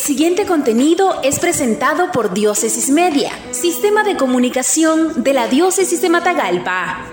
El siguiente contenido es presentado por Diócesis Media, Sistema de Comunicación de la Diócesis de Matagalpa.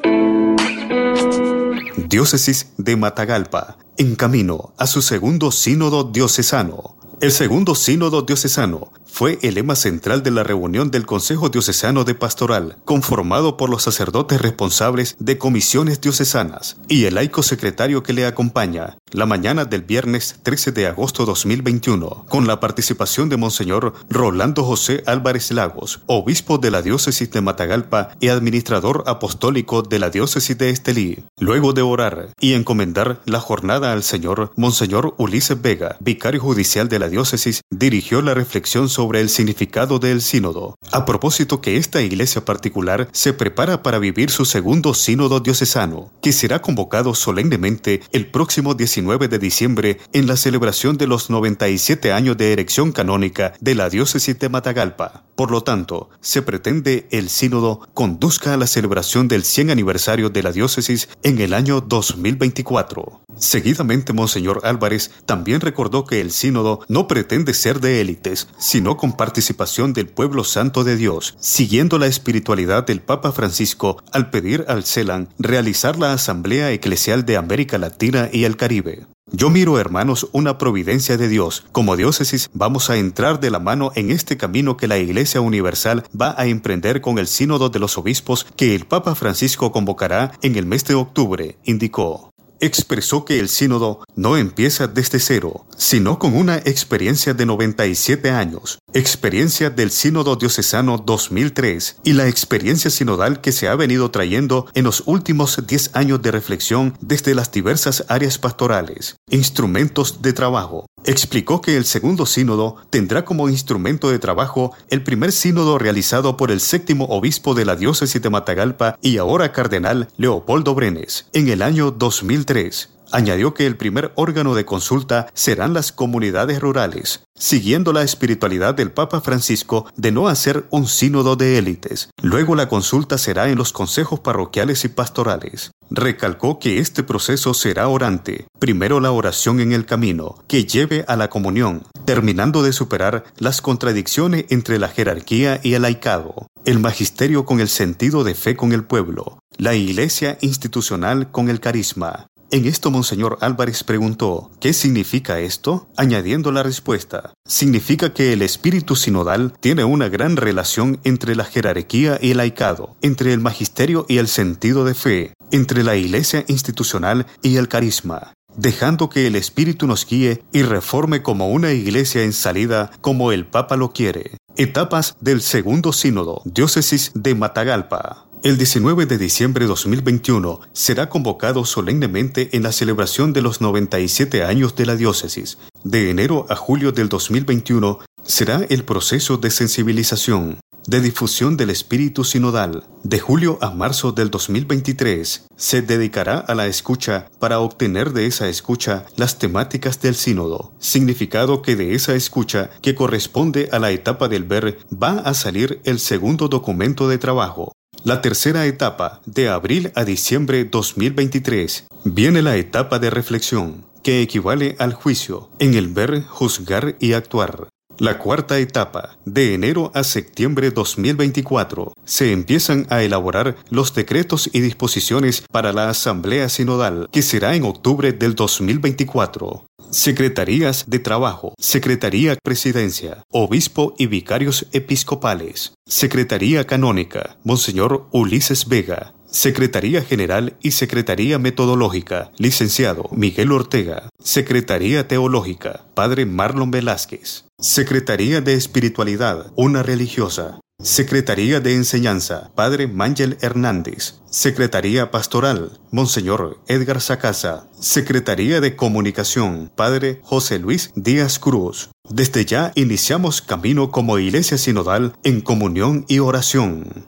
Diócesis de Matagalpa, en camino a su segundo sínodo diocesano. El segundo sínodo diocesano fue el lema central de la reunión del Consejo Diocesano de Pastoral, conformado por los sacerdotes responsables de comisiones diocesanas y el laico secretario que le acompaña, la mañana del viernes 13 de agosto 2021, con la participación de Monseñor Rolando José Álvarez Lagos, obispo de la diócesis de Matagalpa y administrador apostólico de la diócesis de Estelí. Luego de orar y encomendar la jornada al Señor, Monseñor Ulises Vega, vicario judicial de la diócesis, dirigió la reflexión sobre el significado del sínodo, a propósito que esta iglesia particular se prepara para vivir su segundo sínodo diocesano, que será convocado solemnemente el próximo 19 de diciembre en la celebración de los 97 años de erección canónica de la diócesis de Matagalpa. Por lo tanto, se pretende el sínodo conduzca a la celebración del 100 aniversario de la diócesis en el año 2024. Seguidamente, Monseñor Álvarez también recordó que el sínodo no pretende ser de élites, con participación del pueblo santo de Dios, siguiendo la espiritualidad del Papa Francisco al pedir al CELAN realizar la Asamblea Eclesial de América Latina y el Caribe. Yo miro, hermanos, una providencia de Dios. Como diócesis vamos a entrar de la mano en este camino que la Iglesia Universal va a emprender con el Sínodo de los Obispos que el Papa Francisco convocará en el mes de octubre, indicó expresó que el sínodo no empieza desde cero, sino con una experiencia de 97 años, experiencia del sínodo diocesano 2003 y la experiencia sinodal que se ha venido trayendo en los últimos 10 años de reflexión desde las diversas áreas pastorales, instrumentos de trabajo, explicó que el segundo sínodo tendrá como instrumento de trabajo el primer sínodo realizado por el séptimo obispo de la diócesis de Matagalpa y ahora cardenal Leopoldo Brenes en el año 2003. Añadió que el primer órgano de consulta serán las comunidades rurales, siguiendo la espiritualidad del Papa Francisco de no hacer un sínodo de élites. Luego la consulta será en los consejos parroquiales y pastorales. Recalcó que este proceso será orante, primero la oración en el camino, que lleve a la comunión, terminando de superar las contradicciones entre la jerarquía y el laicado, el magisterio con el sentido de fe con el pueblo, la iglesia institucional con el carisma, en esto Monseñor Álvarez preguntó, ¿qué significa esto? Añadiendo la respuesta, significa que el espíritu sinodal tiene una gran relación entre la jerarquía y el laicado, entre el magisterio y el sentido de fe, entre la iglesia institucional y el carisma, dejando que el Espíritu nos guíe y reforme como una iglesia en salida como el Papa lo quiere. Etapas del Segundo Sínodo, Diócesis de Matagalpa. El 19 de diciembre de 2021 será convocado solemnemente en la celebración de los 97 años de la diócesis. De enero a julio del 2021 será el proceso de sensibilización, de difusión del espíritu sinodal. De julio a marzo del 2023 se dedicará a la escucha para obtener de esa escucha las temáticas del sínodo, significado que de esa escucha que corresponde a la etapa del ver va a salir el segundo documento de trabajo, la tercera etapa, de abril a diciembre 2023, viene la etapa de reflexión, que equivale al juicio, en el ver, juzgar y actuar. La cuarta etapa, de enero a septiembre 2024, se empiezan a elaborar los decretos y disposiciones para la Asamblea Sinodal, que será en octubre del 2024. Secretarías de Trabajo, Secretaría Presidencia, Obispo y Vicarios Episcopales, Secretaría Canónica, Monseñor Ulises Vega, Secretaría General y Secretaría Metodológica, licenciado Miguel Ortega. Secretaría Teológica, Padre Marlon Velázquez. Secretaría de Espiritualidad, una religiosa. Secretaría de Enseñanza, Padre Mangel Hernández. Secretaría Pastoral, Monseñor Edgar Sacasa. Secretaría de Comunicación, Padre José Luis Díaz Cruz. Desde ya iniciamos camino como Iglesia Sinodal en comunión y oración.